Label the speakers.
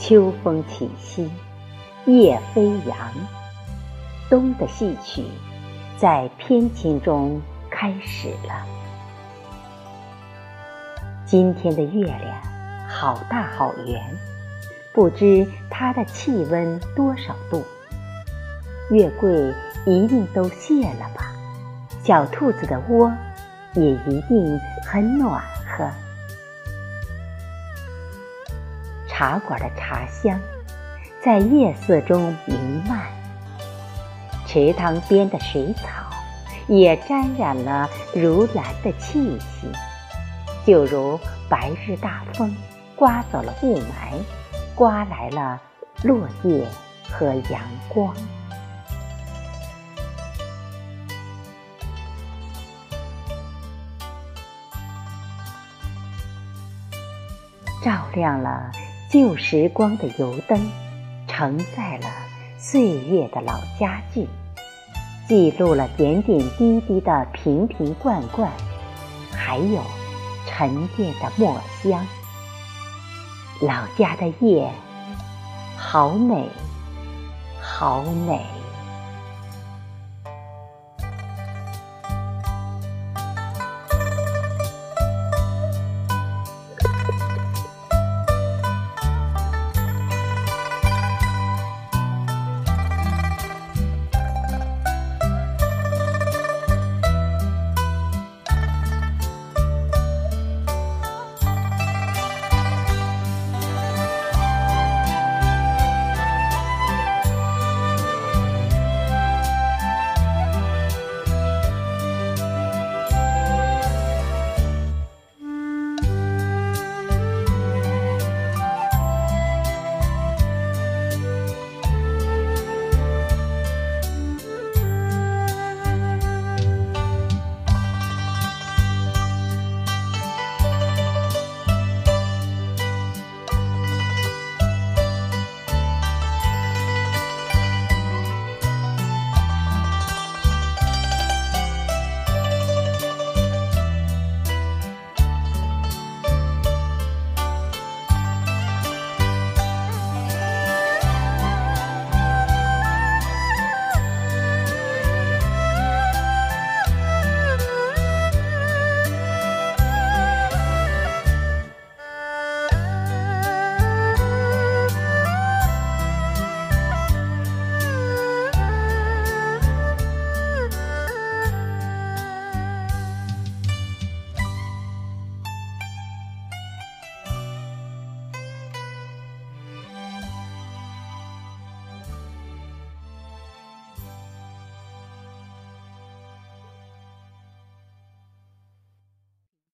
Speaker 1: 秋风起兮，叶飞扬。冬的戏曲在偏晴中开始了。今天的月亮好大好圆，不知它的气温多少度？月桂一定都谢了吧？小兔子的窝也一定很暖和。茶馆的茶香在夜色中弥漫，池塘边的水草也沾染了如兰的气息，就如白日大风刮走了雾霾，刮来了落叶和阳光，照亮了。旧时光的油灯，承载了岁月的老家具，记录了点点滴滴的瓶瓶罐罐，还有沉淀的墨香。老家的夜，好美，好美。